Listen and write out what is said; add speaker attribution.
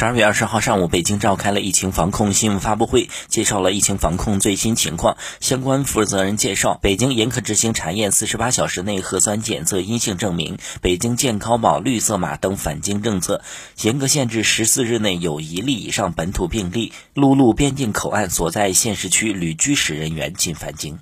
Speaker 1: 十二月二十号上午，北京召开了疫情防控新闻发布会，介绍了疫情防控最新情况。相关负责人介绍，北京严格执行查验四十八小时内核酸检测阴性证明、北京健康宝绿色码等返京政策，严格限制十四日内有一例以上本土病例陆路边境口岸所在县市区旅居史人员进返京。